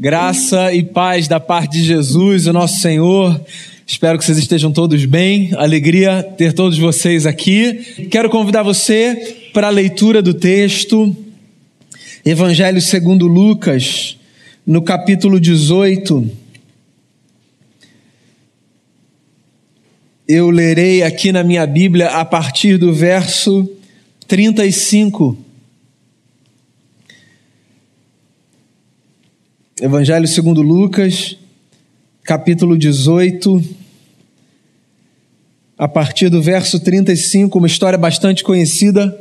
Graça e paz da parte de Jesus, o nosso Senhor. Espero que vocês estejam todos bem. Alegria ter todos vocês aqui. Quero convidar você para a leitura do texto, Evangelho segundo Lucas, no capítulo 18. Eu lerei aqui na minha Bíblia a partir do verso 35. Evangelho segundo Lucas, capítulo 18, a partir do verso 35, uma história bastante conhecida.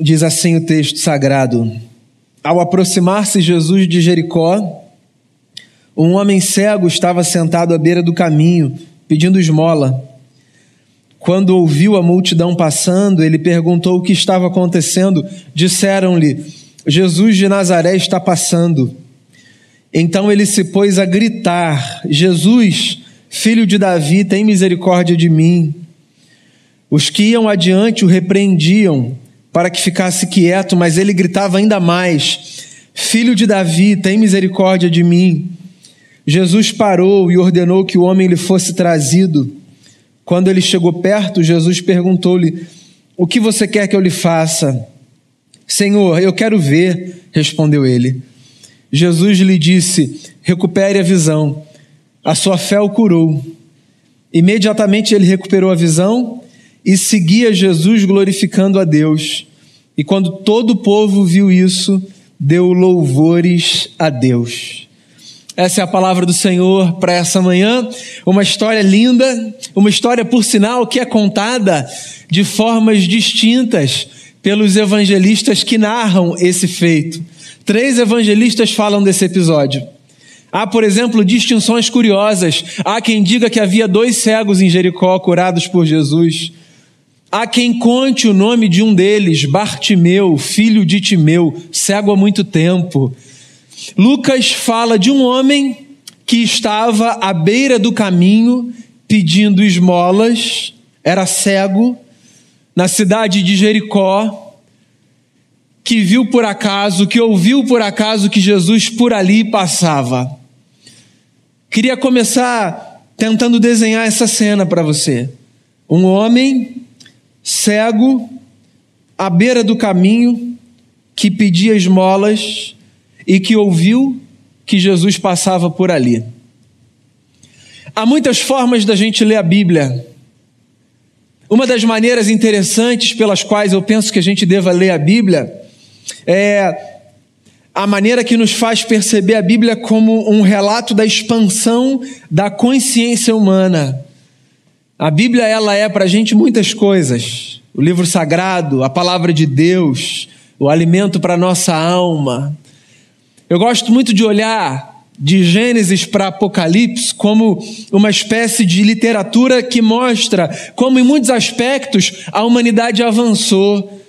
Diz assim o texto sagrado: Ao aproximar-se Jesus de Jericó, um homem cego estava sentado à beira do caminho, pedindo esmola. Quando ouviu a multidão passando, ele perguntou o que estava acontecendo. Disseram-lhe: Jesus de Nazaré está passando. Então ele se pôs a gritar: Jesus, filho de Davi, tem misericórdia de mim. Os que iam adiante o repreendiam para que ficasse quieto, mas ele gritava ainda mais: Filho de Davi, tem misericórdia de mim. Jesus parou e ordenou que o homem lhe fosse trazido. Quando ele chegou perto, Jesus perguntou-lhe: O que você quer que eu lhe faça? Senhor, eu quero ver, respondeu ele. Jesus lhe disse: Recupere a visão. A sua fé o curou. Imediatamente ele recuperou a visão e seguia Jesus glorificando a Deus. E quando todo o povo viu isso, deu louvores a Deus. Essa é a palavra do Senhor para essa manhã. Uma história linda, uma história, por sinal, que é contada de formas distintas pelos evangelistas que narram esse feito. Três evangelistas falam desse episódio. Há, por exemplo, distinções curiosas. Há quem diga que havia dois cegos em Jericó curados por Jesus. Há quem conte o nome de um deles, Bartimeu, filho de Timeu, cego há muito tempo. Lucas fala de um homem que estava à beira do caminho pedindo esmolas, era cego, na cidade de Jericó, que viu por acaso, que ouviu por acaso que Jesus por ali passava. Queria começar tentando desenhar essa cena para você. Um homem cego, à beira do caminho, que pedia esmolas e que ouviu que Jesus passava por ali. Há muitas formas da gente ler a Bíblia. Uma das maneiras interessantes pelas quais eu penso que a gente deva ler a Bíblia é a maneira que nos faz perceber a Bíblia como um relato da expansão da consciência humana. A Bíblia ela é para a gente muitas coisas. O livro sagrado, a palavra de Deus, o alimento para nossa alma, eu gosto muito de olhar de Gênesis para Apocalipse como uma espécie de literatura que mostra como, em muitos aspectos, a humanidade avançou.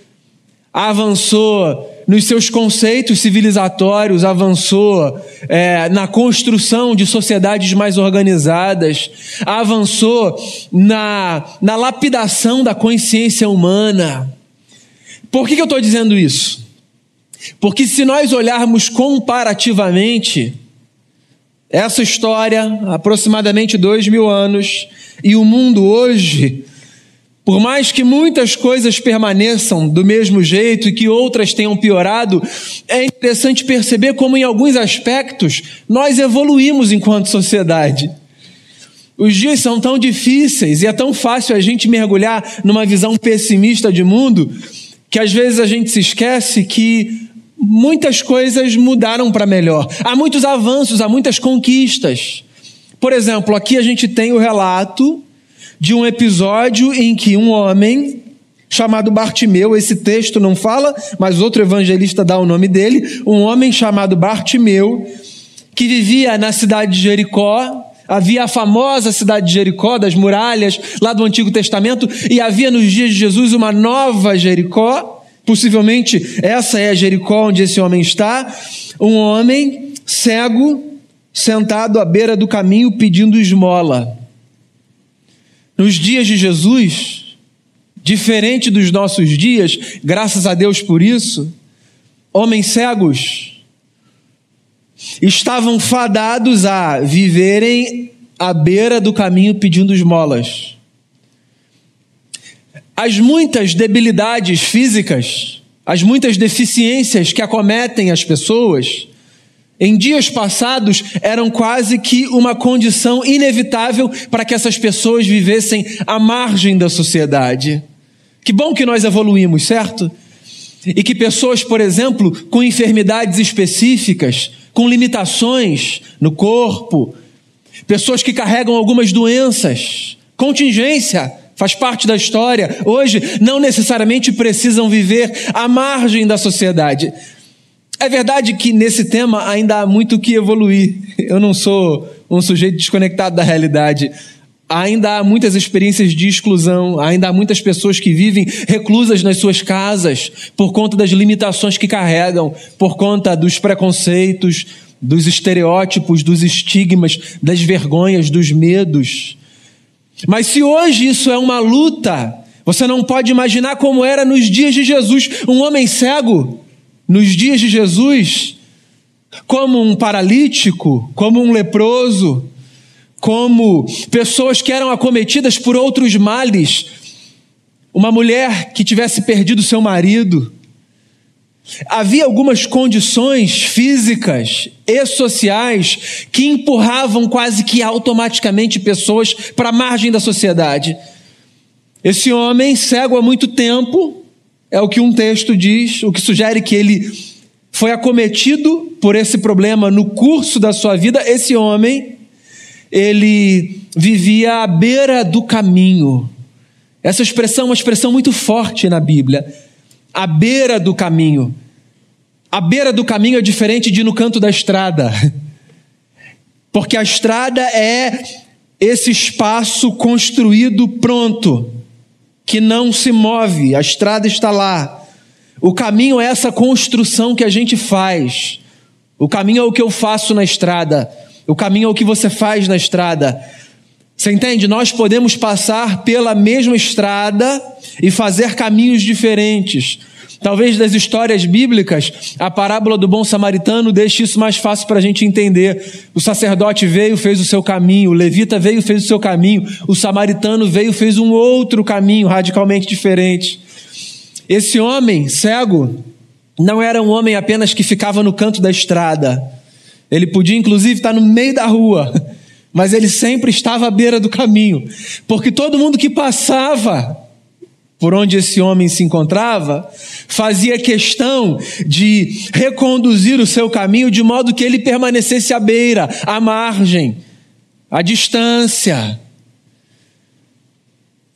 Avançou nos seus conceitos civilizatórios, avançou é, na construção de sociedades mais organizadas, avançou na, na lapidação da consciência humana. Por que, que eu estou dizendo isso? Porque se nós olharmos comparativamente essa história, aproximadamente dois mil anos, e o mundo hoje, por mais que muitas coisas permaneçam do mesmo jeito e que outras tenham piorado, é interessante perceber como, em alguns aspectos, nós evoluímos enquanto sociedade. Os dias são tão difíceis e é tão fácil a gente mergulhar numa visão pessimista de mundo que às vezes a gente se esquece que muitas coisas mudaram para melhor. Há muitos avanços, há muitas conquistas. Por exemplo, aqui a gente tem o relato de um episódio em que um homem chamado Bartimeu, esse texto não fala, mas outro evangelista dá o nome dele, um homem chamado Bartimeu, que vivia na cidade de Jericó, havia a famosa cidade de Jericó, das muralhas, lá do Antigo Testamento, e havia nos dias de Jesus uma nova Jericó, Possivelmente essa é a Jericó onde esse homem está. Um homem cego, sentado à beira do caminho pedindo esmola. Nos dias de Jesus, diferente dos nossos dias, graças a Deus por isso, homens cegos estavam fadados a viverem à beira do caminho pedindo esmolas. As muitas debilidades físicas, as muitas deficiências que acometem as pessoas, em dias passados eram quase que uma condição inevitável para que essas pessoas vivessem à margem da sociedade. Que bom que nós evoluímos, certo? E que pessoas, por exemplo, com enfermidades específicas, com limitações no corpo, pessoas que carregam algumas doenças, contingência, faz parte da história, hoje não necessariamente precisam viver à margem da sociedade. É verdade que nesse tema ainda há muito que evoluir. Eu não sou um sujeito desconectado da realidade. Ainda há muitas experiências de exclusão, ainda há muitas pessoas que vivem reclusas nas suas casas por conta das limitações que carregam, por conta dos preconceitos, dos estereótipos, dos estigmas, das vergonhas, dos medos. Mas se hoje isso é uma luta, você não pode imaginar como era nos dias de Jesus, um homem cego, nos dias de Jesus, como um paralítico, como um leproso, como pessoas que eram acometidas por outros males, uma mulher que tivesse perdido seu marido. Havia algumas condições físicas e sociais que empurravam quase que automaticamente pessoas para a margem da sociedade. Esse homem, cego há muito tempo, é o que um texto diz, o que sugere que ele foi acometido por esse problema no curso da sua vida. Esse homem ele vivia à beira do caminho. Essa expressão é uma expressão muito forte na Bíblia. À beira do caminho. A beira do caminho é diferente de no canto da estrada. Porque a estrada é esse espaço construído pronto, que não se move, a estrada está lá. O caminho é essa construção que a gente faz. O caminho é o que eu faço na estrada. O caminho é o que você faz na estrada. Você entende? Nós podemos passar pela mesma estrada e fazer caminhos diferentes. Talvez das histórias bíblicas, a parábola do bom samaritano deixe isso mais fácil para a gente entender. O sacerdote veio, fez o seu caminho, o levita veio, fez o seu caminho, o samaritano veio, fez um outro caminho radicalmente diferente. Esse homem cego não era um homem apenas que ficava no canto da estrada ele podia, inclusive, estar no meio da rua, mas ele sempre estava à beira do caminho, porque todo mundo que passava por onde esse homem se encontrava, fazia questão de reconduzir o seu caminho de modo que ele permanecesse à beira, à margem, à distância.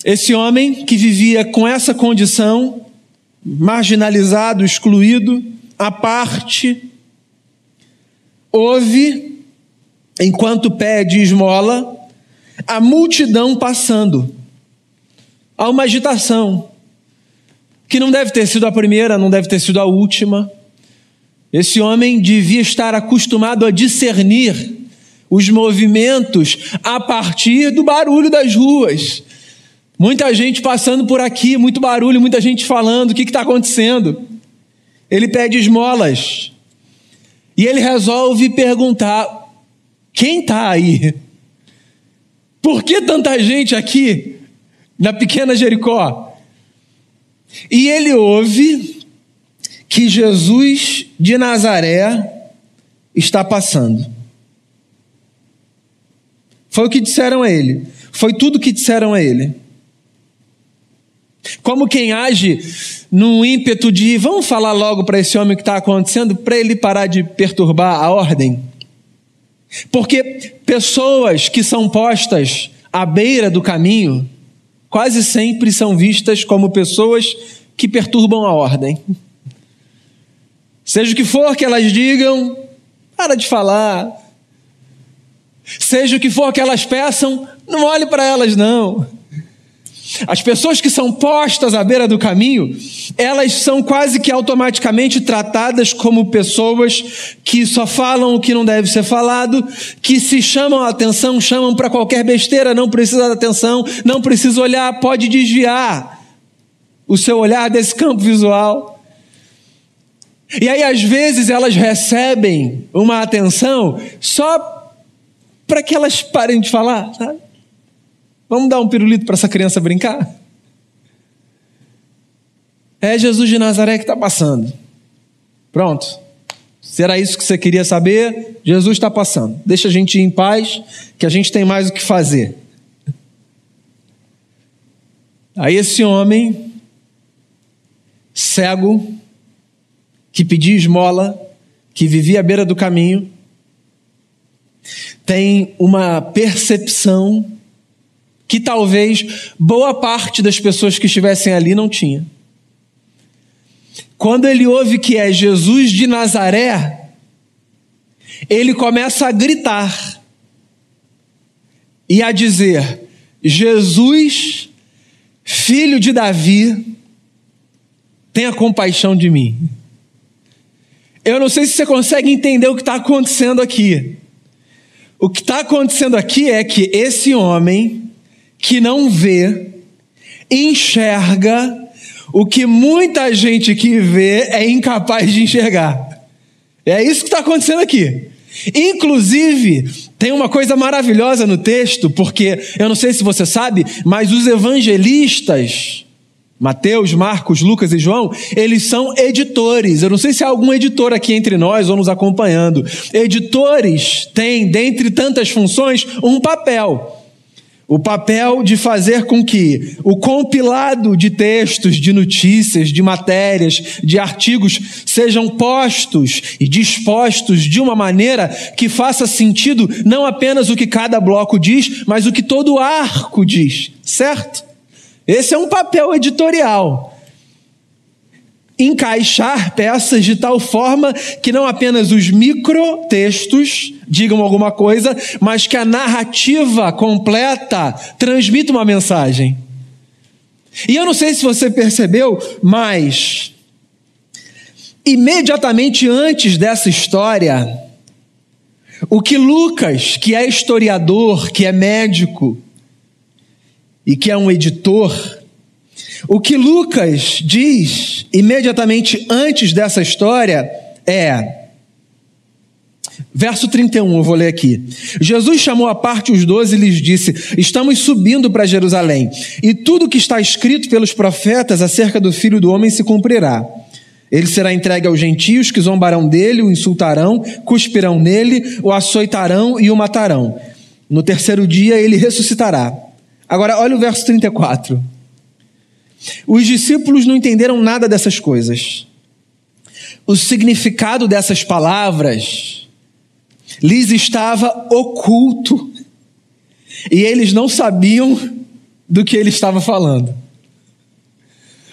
Esse homem que vivia com essa condição, marginalizado, excluído, à parte, ouve, enquanto pede esmola, a multidão passando. Há uma agitação, que não deve ter sido a primeira, não deve ter sido a última. Esse homem devia estar acostumado a discernir os movimentos a partir do barulho das ruas. Muita gente passando por aqui, muito barulho, muita gente falando: o que está acontecendo? Ele pede esmolas. E ele resolve perguntar: quem está aí? Por que tanta gente aqui na pequena Jericó? E ele ouve que Jesus de Nazaré está passando. Foi o que disseram a ele. Foi tudo que disseram a ele. Como quem age num ímpeto de vamos falar logo para esse homem o que está acontecendo, para ele parar de perturbar a ordem. Porque pessoas que são postas à beira do caminho quase sempre são vistas como pessoas que perturbam a ordem. Seja o que for que elas digam, para de falar. Seja o que for que elas peçam, não olhe para elas, não. As pessoas que são postas à beira do caminho, elas são quase que automaticamente tratadas como pessoas que só falam o que não deve ser falado, que se chamam a atenção, chamam para qualquer besteira, não precisa de atenção, não precisa olhar, pode desviar. o seu olhar desse campo visual. E aí, às vezes, elas recebem uma atenção só para que elas parem de falar, sabe? Vamos dar um pirulito para essa criança brincar? É Jesus de Nazaré que está passando. Pronto. Será isso que você queria saber? Jesus está passando. Deixa a gente ir em paz, que a gente tem mais o que fazer. Aí esse homem, cego, que pedia esmola, que vivia à beira do caminho, tem uma percepção que talvez boa parte das pessoas que estivessem ali não tinha. Quando ele ouve que é Jesus de Nazaré, ele começa a gritar e a dizer: Jesus, filho de Davi, tenha compaixão de mim. Eu não sei se você consegue entender o que está acontecendo aqui. O que está acontecendo aqui é que esse homem que não vê, enxerga o que muita gente que vê é incapaz de enxergar. É isso que está acontecendo aqui. Inclusive, tem uma coisa maravilhosa no texto, porque eu não sei se você sabe, mas os evangelistas Mateus, Marcos, Lucas e João, eles são editores. Eu não sei se há algum editor aqui entre nós ou nos acompanhando. Editores têm, dentre tantas funções, um papel. O papel de fazer com que o compilado de textos, de notícias, de matérias, de artigos sejam postos e dispostos de uma maneira que faça sentido não apenas o que cada bloco diz, mas o que todo arco diz, certo? Esse é um papel editorial. Encaixar peças de tal forma que não apenas os microtextos digam alguma coisa, mas que a narrativa completa transmita uma mensagem. E eu não sei se você percebeu, mas imediatamente antes dessa história, o que Lucas, que é historiador, que é médico, e que é um editor, o que Lucas diz imediatamente antes dessa história é. Verso 31, eu vou ler aqui. Jesus chamou à parte os doze e lhes disse: Estamos subindo para Jerusalém, e tudo que está escrito pelos profetas acerca do filho do homem se cumprirá. Ele será entregue aos gentios que zombarão dele, o insultarão, cuspirão nele, o açoitarão e o matarão. No terceiro dia ele ressuscitará. Agora, olha o verso 34. Os discípulos não entenderam nada dessas coisas. O significado dessas palavras lhes estava oculto. E eles não sabiam do que ele estava falando.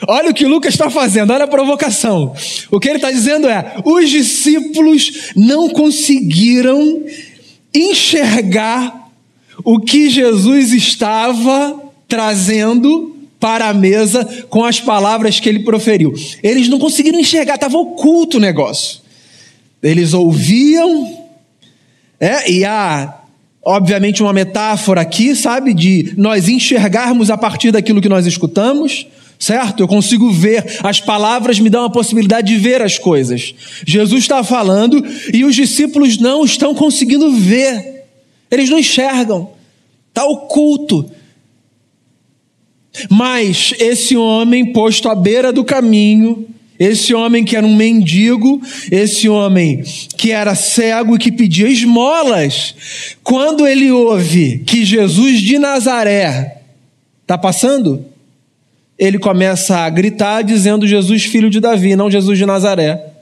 Olha o que Lucas está fazendo, olha a provocação. O que ele está dizendo é: os discípulos não conseguiram enxergar o que Jesus estava trazendo para a mesa com as palavras que ele proferiu. Eles não conseguiram enxergar, estava oculto o negócio. Eles ouviam, é, e há, obviamente, uma metáfora aqui, sabe, de nós enxergarmos a partir daquilo que nós escutamos, certo? Eu consigo ver, as palavras me dão a possibilidade de ver as coisas. Jesus está falando e os discípulos não estão conseguindo ver. Eles não enxergam, está oculto. Mas esse homem posto à beira do caminho, esse homem que era um mendigo, esse homem que era cego e que pedia esmolas, quando ele ouve que Jesus de Nazaré está passando, ele começa a gritar dizendo Jesus, filho de Davi, não Jesus de Nazaré.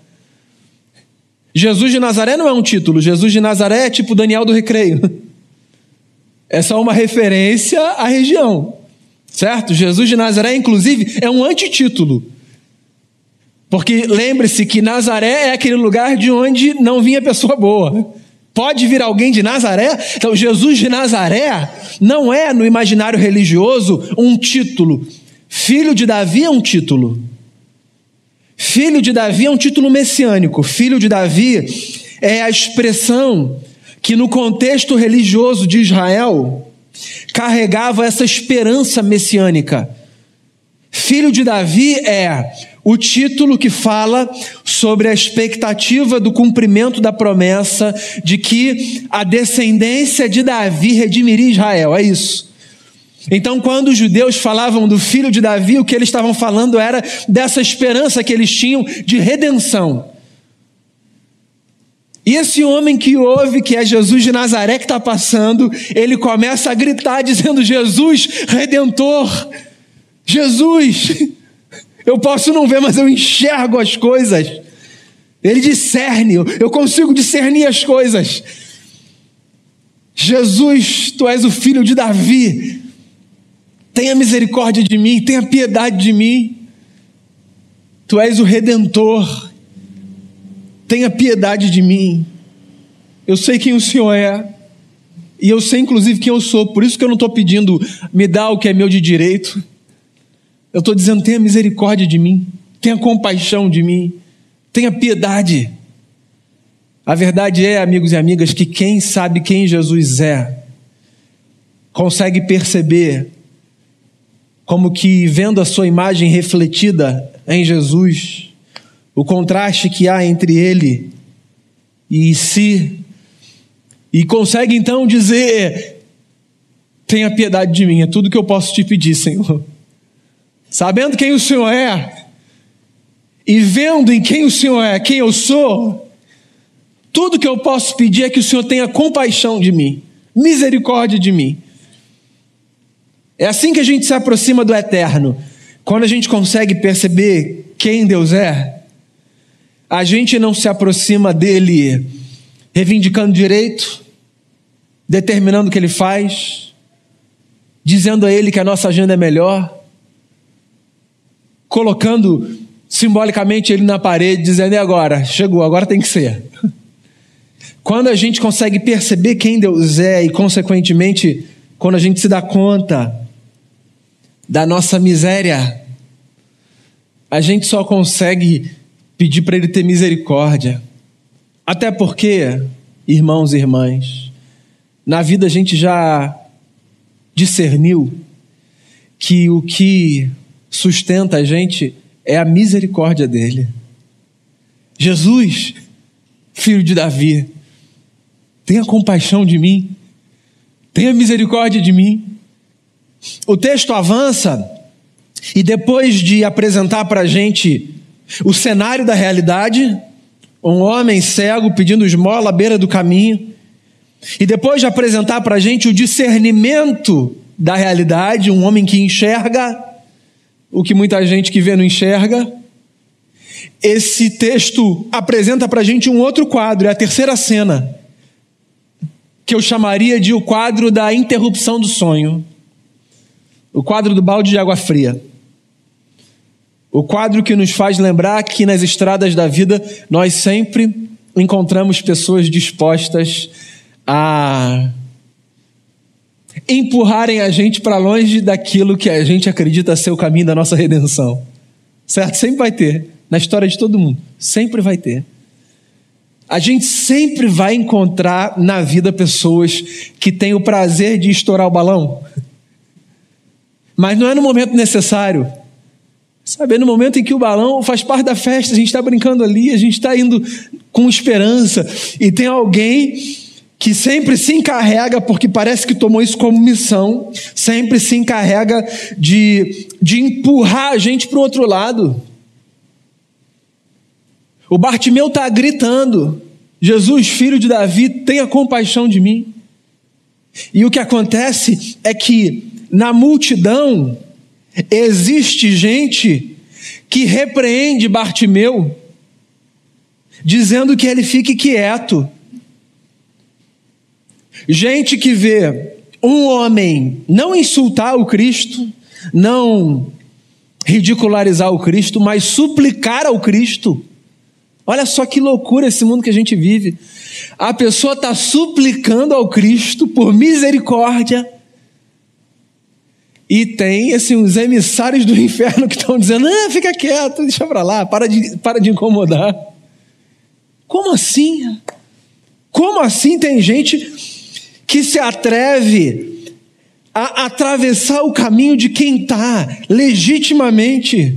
Jesus de Nazaré não é um título, Jesus de Nazaré é tipo Daniel do Recreio. É só uma referência à região, certo? Jesus de Nazaré, inclusive, é um antitítulo. Porque lembre-se que Nazaré é aquele lugar de onde não vinha pessoa boa. Pode vir alguém de Nazaré? Então, Jesus de Nazaré não é, no imaginário religioso, um título. Filho de Davi é um título. Filho de Davi é um título messiânico. Filho de Davi é a expressão que, no contexto religioso de Israel, carregava essa esperança messiânica. Filho de Davi é o título que fala sobre a expectativa do cumprimento da promessa de que a descendência de Davi redimiria Israel. É isso. Então, quando os judeus falavam do filho de Davi, o que eles estavam falando era dessa esperança que eles tinham de redenção. E esse homem que ouve, que é Jesus de Nazaré que está passando, ele começa a gritar dizendo: Jesus, redentor, Jesus, eu posso não ver, mas eu enxergo as coisas. Ele discerne, eu consigo discernir as coisas. Jesus, tu és o filho de Davi, tenha misericórdia de mim, tenha piedade de mim. Tu és o redentor, tenha piedade de mim. Eu sei quem o Senhor é, e eu sei inclusive quem eu sou, por isso que eu não estou pedindo, me dá o que é meu de direito. Eu estou dizendo: tenha misericórdia de mim, tenha compaixão de mim, tenha piedade. A verdade é, amigos e amigas, que quem sabe quem Jesus é, consegue perceber como que vendo a sua imagem refletida em Jesus, o contraste que há entre ele e si, e consegue então dizer: tenha piedade de mim, é tudo que eu posso te pedir, Senhor sabendo quem o Senhor é, e vendo em quem o Senhor é, quem eu sou, tudo que eu posso pedir é que o Senhor tenha compaixão de mim, misericórdia de mim. É assim que a gente se aproxima do eterno, quando a gente consegue perceber quem Deus é. A gente não se aproxima dele reivindicando direito, determinando o que ele faz, dizendo a ele que a nossa agenda é melhor colocando simbolicamente ele na parede, dizendo: e agora? Chegou, agora tem que ser. Quando a gente consegue perceber quem Deus é e, consequentemente, quando a gente se dá conta da nossa miséria, a gente só consegue pedir para Ele ter misericórdia. Até porque, irmãos e irmãs, na vida a gente já discerniu que o que sustenta a gente é a misericórdia dele. Jesus, filho de Davi, tenha compaixão de mim, tenha misericórdia de mim. O texto avança e depois de apresentar para a gente o cenário da realidade, um homem cego pedindo esmola à beira do caminho, e depois de apresentar para a gente o discernimento da realidade, um homem que enxerga, o que muita gente que vê não enxerga. Esse texto apresenta para a gente um outro quadro, é a terceira cena, que eu chamaria de o quadro da interrupção do sonho, o quadro do balde de água fria. O quadro que nos faz lembrar que nas estradas da vida nós sempre encontramos pessoas dispostas a empurrarem a gente para longe daquilo que a gente acredita ser o caminho da nossa redenção. Certo? Sempre vai ter. Na história de todo mundo. Sempre vai ter. A gente sempre vai encontrar na vida pessoas que têm o prazer de estourar o balão. Mas não é no momento necessário. Sabe, é no momento em que o balão faz parte da festa, a gente está brincando ali, a gente está indo com esperança, e tem alguém que sempre se encarrega, porque parece que tomou isso como missão, sempre se encarrega de, de empurrar a gente para o outro lado. O Bartimeu está gritando: Jesus, filho de Davi, tenha compaixão de mim. E o que acontece é que na multidão existe gente que repreende Bartimeu, dizendo que ele fique quieto Gente que vê um homem não insultar o Cristo, não ridicularizar o Cristo, mas suplicar ao Cristo. Olha só que loucura esse mundo que a gente vive. A pessoa está suplicando ao Cristo por misericórdia. E tem assim, os emissários do inferno que estão dizendo: ah, fica quieto, deixa para lá, para de, para de incomodar. Como assim? Como assim tem gente que se atreve a atravessar o caminho de quem está legitimamente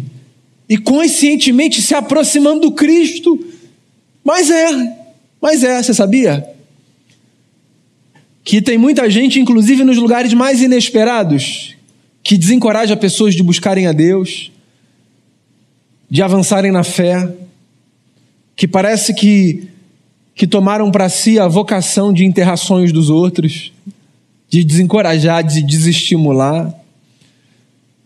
e conscientemente se aproximando do Cristo. Mas é, mas é, você sabia? Que tem muita gente, inclusive nos lugares mais inesperados, que desencoraja pessoas de buscarem a Deus, de avançarem na fé, que parece que, que tomaram para si a vocação de enterrar sonhos dos outros, de desencorajar, de desestimular.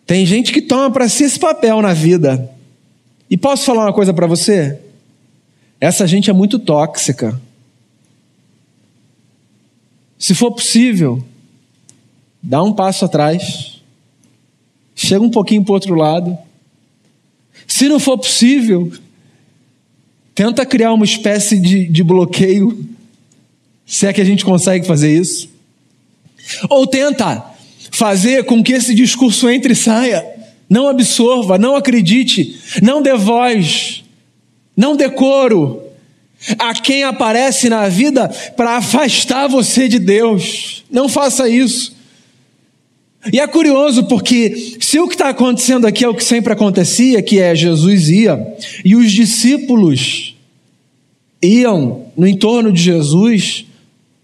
Tem gente que toma para si esse papel na vida. E posso falar uma coisa para você? Essa gente é muito tóxica. Se for possível, dá um passo atrás, chega um pouquinho para o outro lado. Se não for possível, tenta criar uma espécie de, de bloqueio, se é que a gente consegue fazer isso. Ou tenta fazer com que esse discurso entre e saia. Não absorva, não acredite, não dê voz, não decoro a quem aparece na vida para afastar você de Deus. Não faça isso. E é curioso porque se o que está acontecendo aqui é o que sempre acontecia, que é Jesus ia e os discípulos iam no entorno de Jesus,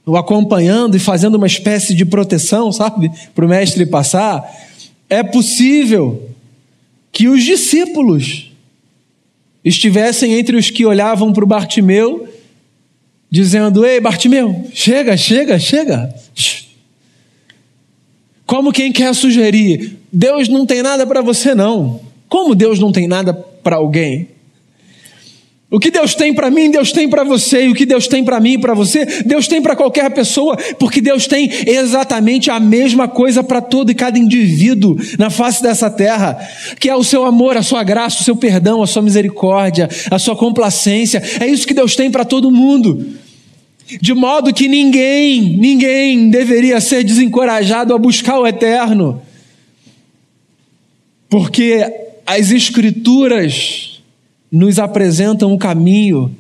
o acompanhando e fazendo uma espécie de proteção, sabe, para o mestre passar, é possível que os discípulos estivessem entre os que olhavam para o Bartimeu, dizendo: Ei, Bartimeu, chega, chega, chega. Como quem quer sugerir: Deus não tem nada para você, não. Como Deus não tem nada para alguém? O que Deus tem para mim, Deus tem para você, e o que Deus tem para mim e para você, Deus tem para qualquer pessoa, porque Deus tem exatamente a mesma coisa para todo e cada indivíduo na face dessa terra, que é o seu amor, a sua graça, o seu perdão, a sua misericórdia, a sua complacência. É isso que Deus tem para todo mundo. De modo que ninguém, ninguém deveria ser desencorajado a buscar o eterno. Porque as escrituras nos apresentam um caminho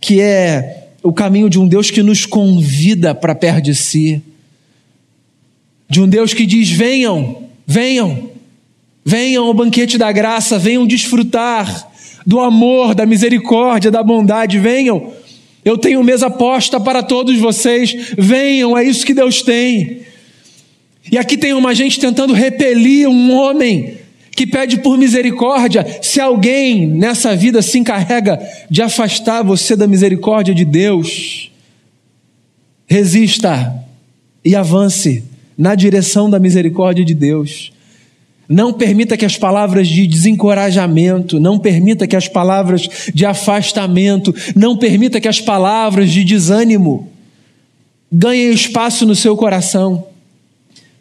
que é o caminho de um Deus que nos convida para perto de si, de um Deus que diz: venham, venham, venham ao banquete da graça, venham desfrutar do amor, da misericórdia, da bondade, venham. Eu tenho mesa posta para todos vocês, venham, é isso que Deus tem. E aqui tem uma gente tentando repelir um homem que pede por misericórdia. Se alguém nessa vida se encarrega de afastar você da misericórdia de Deus, resista e avance na direção da misericórdia de Deus. Não permita que as palavras de desencorajamento, não permita que as palavras de afastamento, não permita que as palavras de desânimo ganhem espaço no seu coração.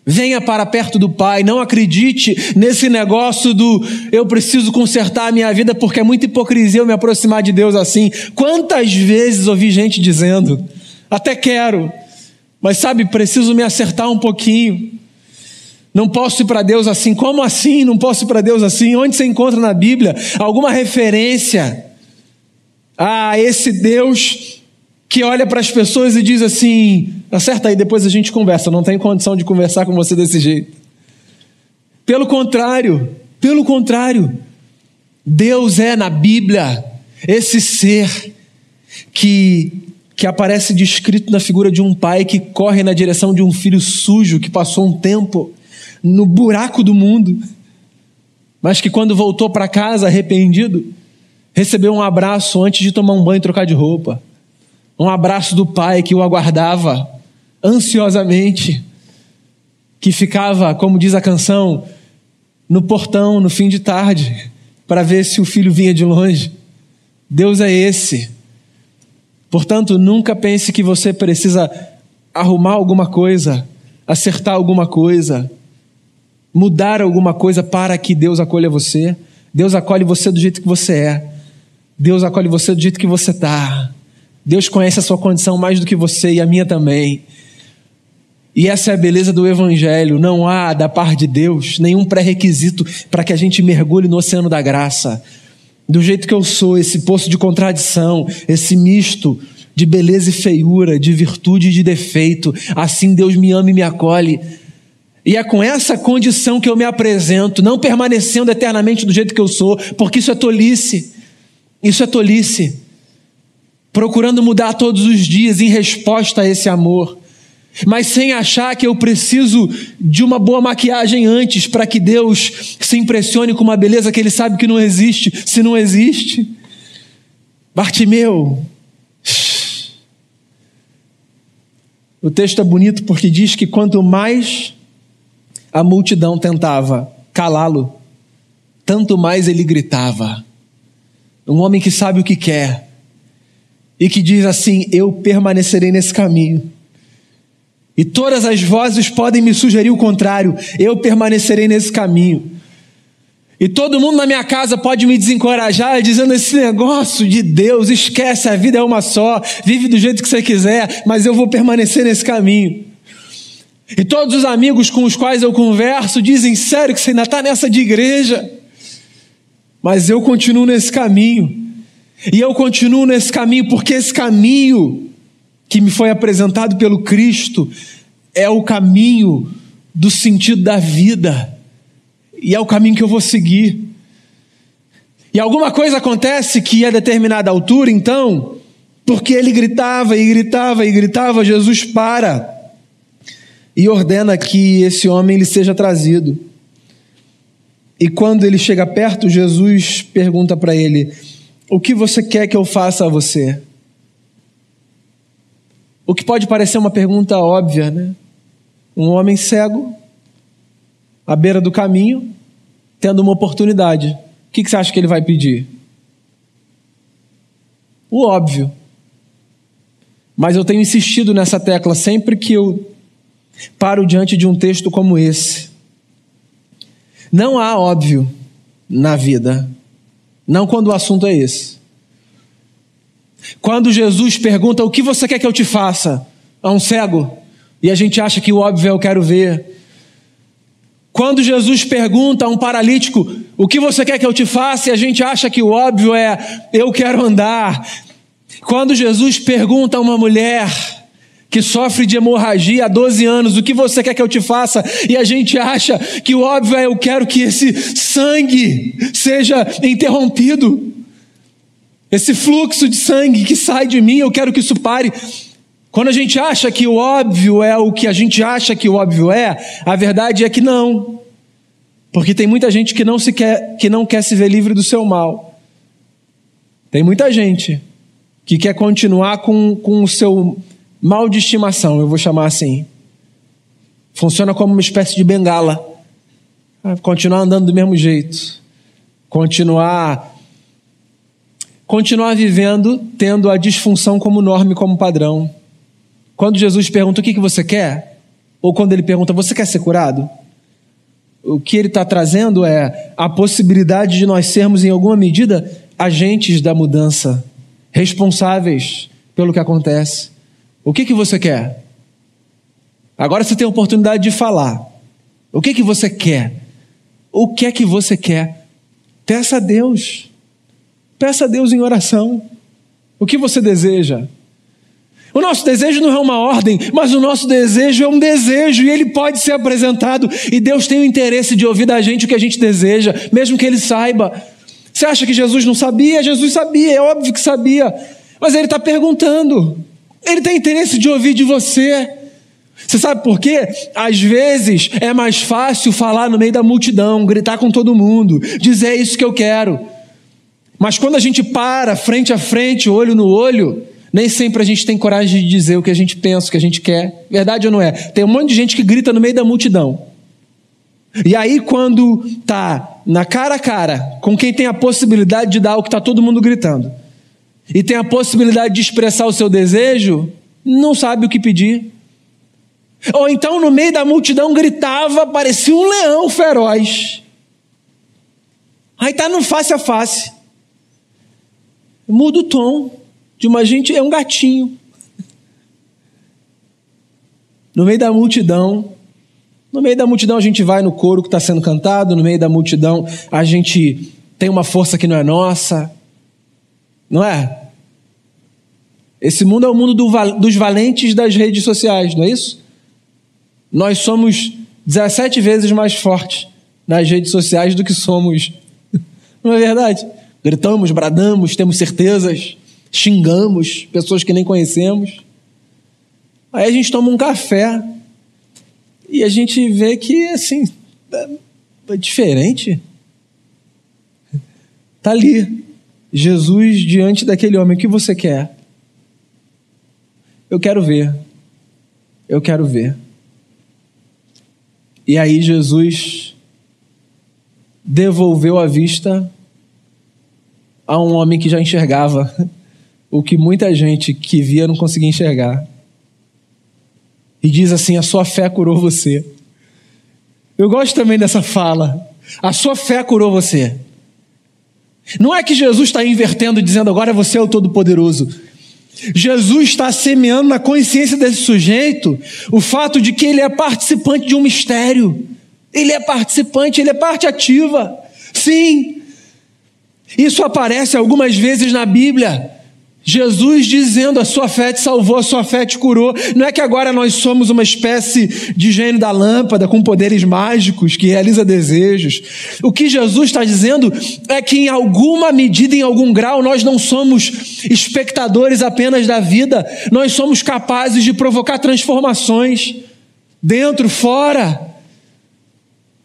Venha para perto do Pai, não acredite nesse negócio do eu preciso consertar a minha vida porque é muita hipocrisia eu me aproximar de Deus assim. Quantas vezes ouvi gente dizendo, até quero, mas sabe, preciso me acertar um pouquinho. Não posso ir para Deus assim. Como assim? Não posso ir para Deus assim? Onde você encontra na Bíblia alguma referência a esse Deus que olha para as pessoas e diz assim: acerta aí, depois a gente conversa. Não tem condição de conversar com você desse jeito. Pelo contrário, pelo contrário, Deus é na Bíblia esse ser que que aparece descrito na figura de um pai que corre na direção de um filho sujo que passou um tempo no buraco do mundo, mas que quando voltou para casa arrependido, recebeu um abraço antes de tomar um banho e trocar de roupa um abraço do pai que o aguardava ansiosamente, que ficava, como diz a canção, no portão no fim de tarde, para ver se o filho vinha de longe. Deus é esse. Portanto, nunca pense que você precisa arrumar alguma coisa, acertar alguma coisa, mudar alguma coisa para que Deus acolha você. Deus acolhe você do jeito que você é. Deus acolhe você do jeito que você está. Deus conhece a sua condição mais do que você e a minha também. E essa é a beleza do Evangelho. Não há, da parte de Deus, nenhum pré-requisito para que a gente mergulhe no oceano da graça. Do jeito que eu sou, esse poço de contradição, esse misto de beleza e feiura, de virtude e de defeito. Assim Deus me ama e me acolhe. E é com essa condição que eu me apresento, não permanecendo eternamente do jeito que eu sou, porque isso é tolice. Isso é tolice. Procurando mudar todos os dias em resposta a esse amor, mas sem achar que eu preciso de uma boa maquiagem antes para que Deus se impressione com uma beleza que Ele sabe que não existe, se não existe. Bartimeu. O texto é bonito porque diz que quanto mais a multidão tentava calá-lo, tanto mais ele gritava. Um homem que sabe o que quer e que diz assim: Eu permanecerei nesse caminho. E todas as vozes podem me sugerir o contrário, eu permanecerei nesse caminho. E todo mundo na minha casa pode me desencorajar dizendo esse negócio de Deus, esquece, a vida é uma só, vive do jeito que você quiser, mas eu vou permanecer nesse caminho. E todos os amigos com os quais eu converso dizem: sério que você ainda está nessa de igreja? Mas eu continuo nesse caminho. E eu continuo nesse caminho porque esse caminho que me foi apresentado pelo Cristo é o caminho do sentido da vida. E é o caminho que eu vou seguir. E alguma coisa acontece que a determinada altura, então, porque ele gritava e gritava e gritava, Jesus para e ordena que esse homem lhe seja trazido. E quando ele chega perto, Jesus pergunta para ele: O que você quer que eu faça a você? O que pode parecer uma pergunta óbvia, né? Um homem cego, à beira do caminho, tendo uma oportunidade. O que você acha que ele vai pedir? O óbvio. Mas eu tenho insistido nessa tecla sempre que eu paro diante de um texto como esse. Não há óbvio na vida, não quando o assunto é esse. Quando Jesus pergunta: O que você quer que eu te faça? a um cego, e a gente acha que o óbvio é eu quero ver. Quando Jesus pergunta a um paralítico: O que você quer que eu te faça? e a gente acha que o óbvio é eu quero andar. Quando Jesus pergunta a uma mulher que sofre de hemorragia há 12 anos, o que você quer que eu te faça? E a gente acha que o óbvio é eu quero que esse sangue seja interrompido. Esse fluxo de sangue que sai de mim, eu quero que isso pare. Quando a gente acha que o óbvio é o que a gente acha que o óbvio é, a verdade é que não. Porque tem muita gente que não, se quer, que não quer se ver livre do seu mal. Tem muita gente que quer continuar com, com o seu mal de estimação, eu vou chamar assim. Funciona como uma espécie de bengala. Continuar andando do mesmo jeito. Continuar continuar vivendo tendo a disfunção como norma como padrão. Quando Jesus pergunta o que, que você quer, ou quando ele pergunta você quer ser curado, o que ele está trazendo é a possibilidade de nós sermos, em alguma medida, agentes da mudança, responsáveis pelo que acontece. O que, que você quer? Agora você tem a oportunidade de falar. O que, que você quer? O que é que você quer? Peça a Deus. Peça a Deus em oração. O que você deseja? O nosso desejo não é uma ordem, mas o nosso desejo é um desejo e ele pode ser apresentado. E Deus tem o interesse de ouvir da gente o que a gente deseja, mesmo que ele saiba. Você acha que Jesus não sabia? Jesus sabia, é óbvio que sabia. Mas ele está perguntando. Ele tem interesse de ouvir de você. Você sabe por quê? Às vezes é mais fácil falar no meio da multidão, gritar com todo mundo, dizer é isso que eu quero. Mas quando a gente para frente a frente, olho no olho, nem sempre a gente tem coragem de dizer o que a gente pensa, o que a gente quer. Verdade ou não é? Tem um monte de gente que grita no meio da multidão. E aí, quando tá na cara a cara com quem tem a possibilidade de dar o que está todo mundo gritando, e tem a possibilidade de expressar o seu desejo, não sabe o que pedir. Ou então, no meio da multidão, gritava, parecia um leão feroz. Aí está no face a face. Muda o tom de uma gente, é um gatinho. No meio da multidão, no meio da multidão a gente vai no coro que está sendo cantado, no meio da multidão a gente tem uma força que não é nossa, não é? Esse mundo é o mundo do, dos valentes das redes sociais, não é isso? Nós somos 17 vezes mais fortes nas redes sociais do que somos. Não é verdade? Gritamos, bradamos, temos certezas, xingamos pessoas que nem conhecemos. Aí a gente toma um café e a gente vê que, assim, é, é diferente. Está ali, Jesus diante daquele homem. O que você quer? Eu quero ver. Eu quero ver. E aí Jesus devolveu a vista a um homem que já enxergava o que muita gente que via não conseguia enxergar. E diz assim: A sua fé curou você. Eu gosto também dessa fala. A sua fé curou você. Não é que Jesus está invertendo, dizendo agora você é o Todo-Poderoso. Jesus está semeando na consciência desse sujeito o fato de que ele é participante de um mistério. Ele é participante, ele é parte ativa. Sim. Isso aparece algumas vezes na Bíblia. Jesus dizendo: a sua fé te salvou, a sua fé te curou. Não é que agora nós somos uma espécie de gênio da lâmpada com poderes mágicos que realiza desejos. O que Jesus está dizendo é que, em alguma medida, em algum grau, nós não somos espectadores apenas da vida, nós somos capazes de provocar transformações dentro, fora.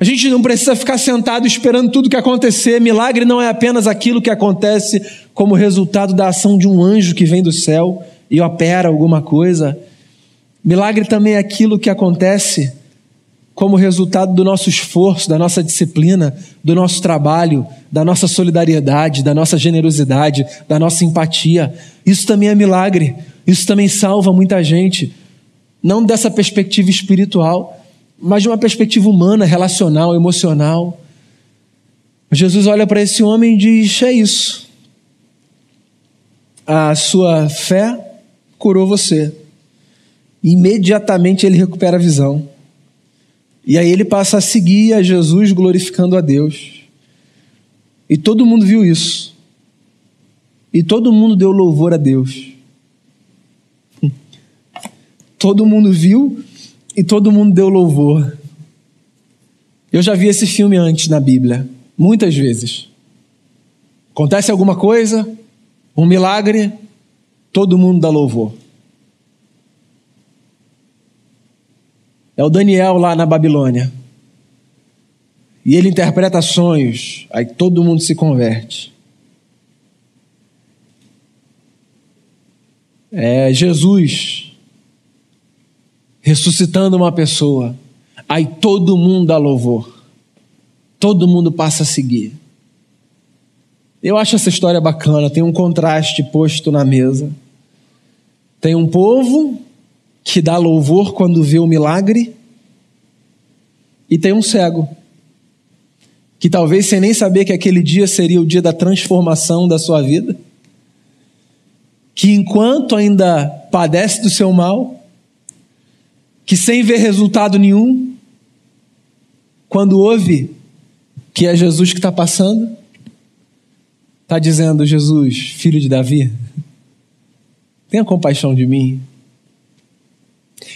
A gente não precisa ficar sentado esperando tudo que acontecer. Milagre não é apenas aquilo que acontece como resultado da ação de um anjo que vem do céu e opera alguma coisa. Milagre também é aquilo que acontece como resultado do nosso esforço, da nossa disciplina, do nosso trabalho, da nossa solidariedade, da nossa generosidade, da nossa empatia. Isso também é milagre. Isso também salva muita gente. Não dessa perspectiva espiritual, mas de uma perspectiva humana, relacional, emocional. Jesus olha para esse homem e diz: É isso. A sua fé curou você. Imediatamente ele recupera a visão. E aí ele passa a seguir a Jesus glorificando a Deus. E todo mundo viu isso. E todo mundo deu louvor a Deus. Todo mundo viu e todo mundo deu louvor. Eu já vi esse filme antes na Bíblia, muitas vezes. Acontece alguma coisa, um milagre, todo mundo dá louvor. É o Daniel lá na Babilônia. E ele interpreta sonhos, aí todo mundo se converte. É Jesus ressuscitando uma pessoa, aí todo mundo dá louvor, todo mundo passa a seguir. Eu acho essa história bacana, tem um contraste posto na mesa. Tem um povo que dá louvor quando vê o milagre, e tem um cego, que talvez sem nem saber que aquele dia seria o dia da transformação da sua vida, que enquanto ainda padece do seu mal, que sem ver resultado nenhum, quando ouve que é Jesus que está passando, está dizendo: Jesus, filho de Davi, tenha compaixão de mim.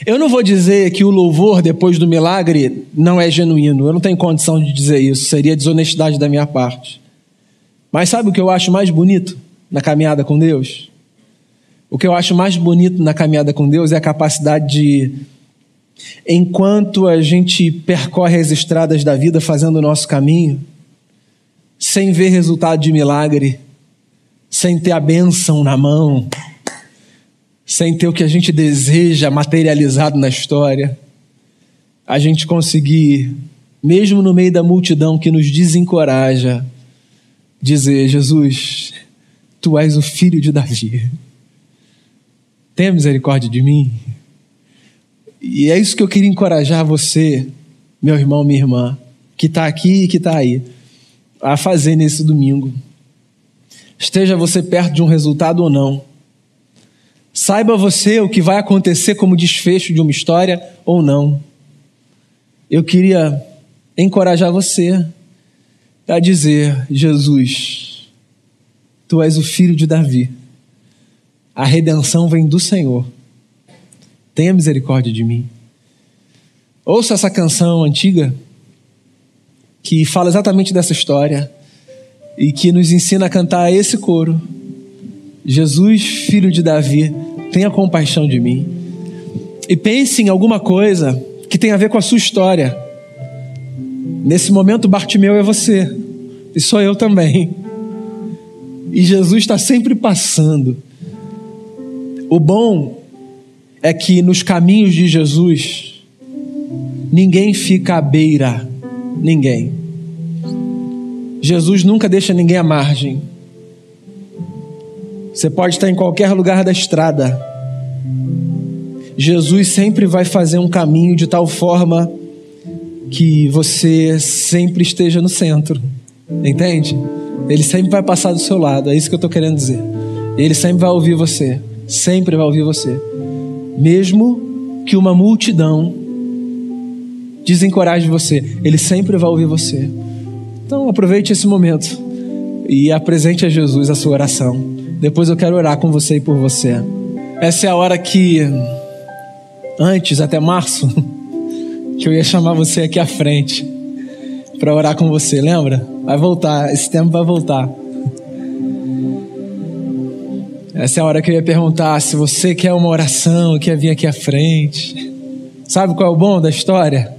Eu não vou dizer que o louvor depois do milagre não é genuíno, eu não tenho condição de dizer isso, seria desonestidade da minha parte. Mas sabe o que eu acho mais bonito na caminhada com Deus? O que eu acho mais bonito na caminhada com Deus é a capacidade de Enquanto a gente percorre as estradas da vida fazendo o nosso caminho, sem ver resultado de milagre, sem ter a bênção na mão, sem ter o que a gente deseja materializado na história, a gente conseguir, mesmo no meio da multidão que nos desencoraja, dizer: Jesus, tu és o filho de Davi, tenha misericórdia de mim. E é isso que eu queria encorajar você, meu irmão, minha irmã, que está aqui e que está aí, a fazer nesse domingo. Esteja você perto de um resultado ou não. Saiba você o que vai acontecer como desfecho de uma história ou não. Eu queria encorajar você a dizer: Jesus, tu és o filho de Davi. A redenção vem do Senhor tenha misericórdia de mim. Ouça essa canção antiga que fala exatamente dessa história e que nos ensina a cantar esse coro. Jesus, filho de Davi, tenha compaixão de mim. E pense em alguma coisa que tem a ver com a sua história. Nesse momento, Bartimeu é você, e sou eu também. E Jesus está sempre passando. O bom é que nos caminhos de Jesus, ninguém fica à beira, ninguém. Jesus nunca deixa ninguém à margem. Você pode estar em qualquer lugar da estrada. Jesus sempre vai fazer um caminho de tal forma que você sempre esteja no centro. Entende? Ele sempre vai passar do seu lado. É isso que eu estou querendo dizer. Ele sempre vai ouvir você. Sempre vai ouvir você. Mesmo que uma multidão desencoraje você, ele sempre vai ouvir você. Então aproveite esse momento e apresente a Jesus a sua oração. Depois eu quero orar com você e por você. Essa é a hora que, antes, até março, que eu ia chamar você aqui à frente para orar com você, lembra? Vai voltar, esse tempo vai voltar. Essa é a hora que eu ia perguntar se você quer uma oração, quer vir aqui à frente. Sabe qual é o bom da história?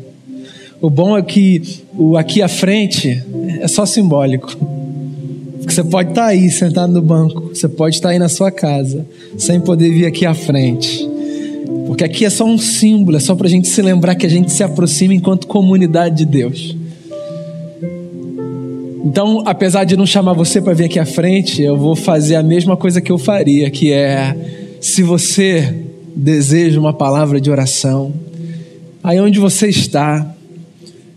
O bom é que o aqui à frente é só simbólico. Porque você pode estar tá aí sentado no banco, você pode estar tá aí na sua casa, sem poder vir aqui à frente. Porque aqui é só um símbolo, é só para a gente se lembrar que a gente se aproxima enquanto comunidade de Deus. Então, apesar de não chamar você para vir aqui à frente, eu vou fazer a mesma coisa que eu faria, que é se você deseja uma palavra de oração, aí onde você está,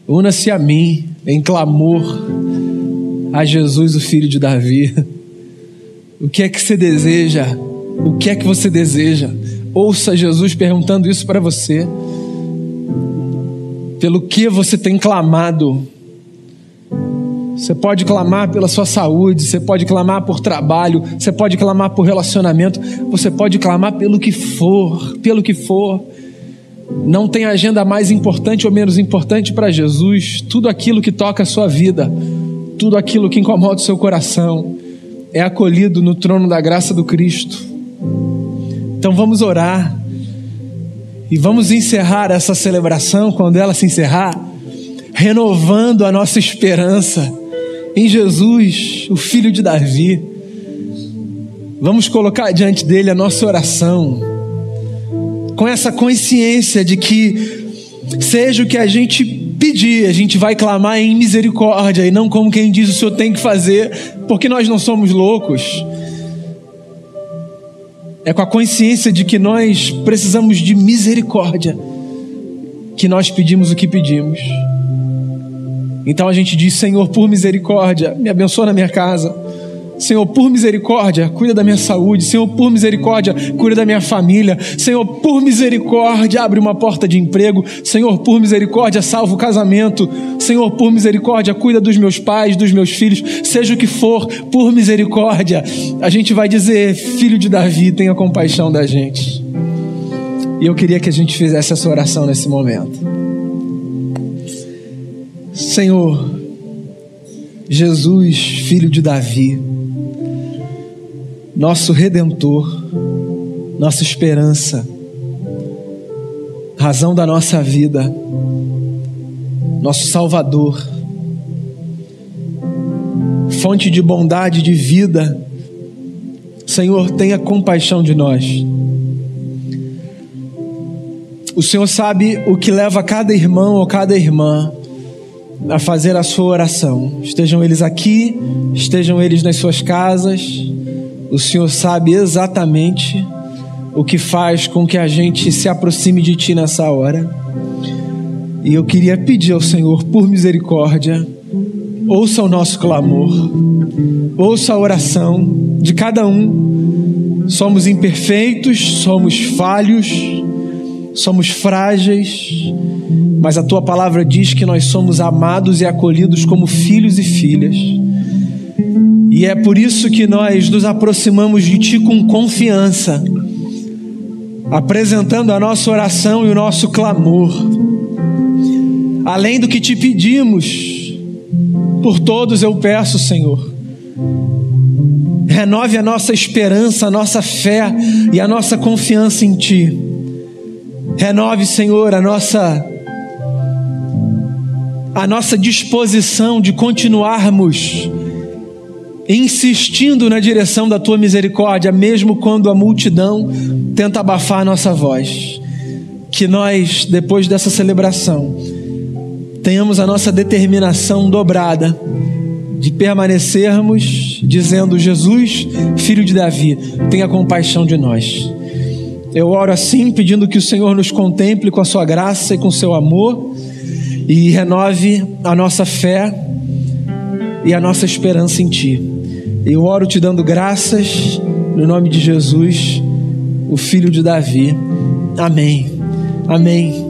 una-se a mim em clamor a Jesus, o filho de Davi. O que é que você deseja? O que é que você deseja? Ouça Jesus perguntando isso para você. Pelo que você tem clamado? Você pode clamar pela sua saúde, você pode clamar por trabalho, você pode clamar por relacionamento, você pode clamar pelo que for, pelo que for. Não tem agenda mais importante ou menos importante para Jesus. Tudo aquilo que toca a sua vida, tudo aquilo que incomoda o seu coração, é acolhido no trono da graça do Cristo. Então vamos orar e vamos encerrar essa celebração quando ela se encerrar, renovando a nossa esperança em Jesus, o filho de Davi. Vamos colocar diante dele a nossa oração, com essa consciência de que, seja o que a gente pedir, a gente vai clamar em misericórdia e não como quem diz o Senhor tem que fazer, porque nós não somos loucos. É com a consciência de que nós precisamos de misericórdia que nós pedimos o que pedimos. Então a gente diz: Senhor, por misericórdia, me abençoa na minha casa. Senhor, por misericórdia, cuida da minha saúde. Senhor, por misericórdia, cuida da minha família. Senhor, por misericórdia, abre uma porta de emprego. Senhor, por misericórdia, salva o casamento. Senhor, por misericórdia, cuida dos meus pais, dos meus filhos, seja o que for, por misericórdia. A gente vai dizer: Filho de Davi, tenha compaixão da gente. E eu queria que a gente fizesse essa oração nesse momento. Senhor, Jesus, filho de Davi, nosso redentor, nossa esperança, razão da nossa vida, nosso Salvador, fonte de bondade, de vida, Senhor, tenha compaixão de nós. O Senhor sabe o que leva cada irmão ou cada irmã a fazer a sua oração. Estejam eles aqui, estejam eles nas suas casas. O Senhor sabe exatamente o que faz com que a gente se aproxime de Ti nessa hora. E eu queria pedir ao Senhor, por misericórdia, ouça o nosso clamor, ouça a oração de cada um. Somos imperfeitos, somos falhos, somos frágeis mas a tua palavra diz que nós somos amados e acolhidos como filhos e filhas. E é por isso que nós nos aproximamos de ti com confiança, apresentando a nossa oração e o nosso clamor. além do que te pedimos. Por todos eu peço, Senhor. Renove a nossa esperança, a nossa fé e a nossa confiança em Ti. Renove, Senhor, a nossa a nossa disposição de continuarmos insistindo na direção da tua misericórdia, mesmo quando a multidão tenta abafar a nossa voz. Que nós, depois dessa celebração, tenhamos a nossa determinação dobrada de permanecermos dizendo: Jesus, filho de Davi, tenha compaixão de nós. Eu oro assim, pedindo que o Senhor nos contemple com a sua graça e com o seu amor e renove a nossa fé e a nossa esperança em Ti. Eu oro te dando graças no nome de Jesus, o filho de Davi. Amém. Amém.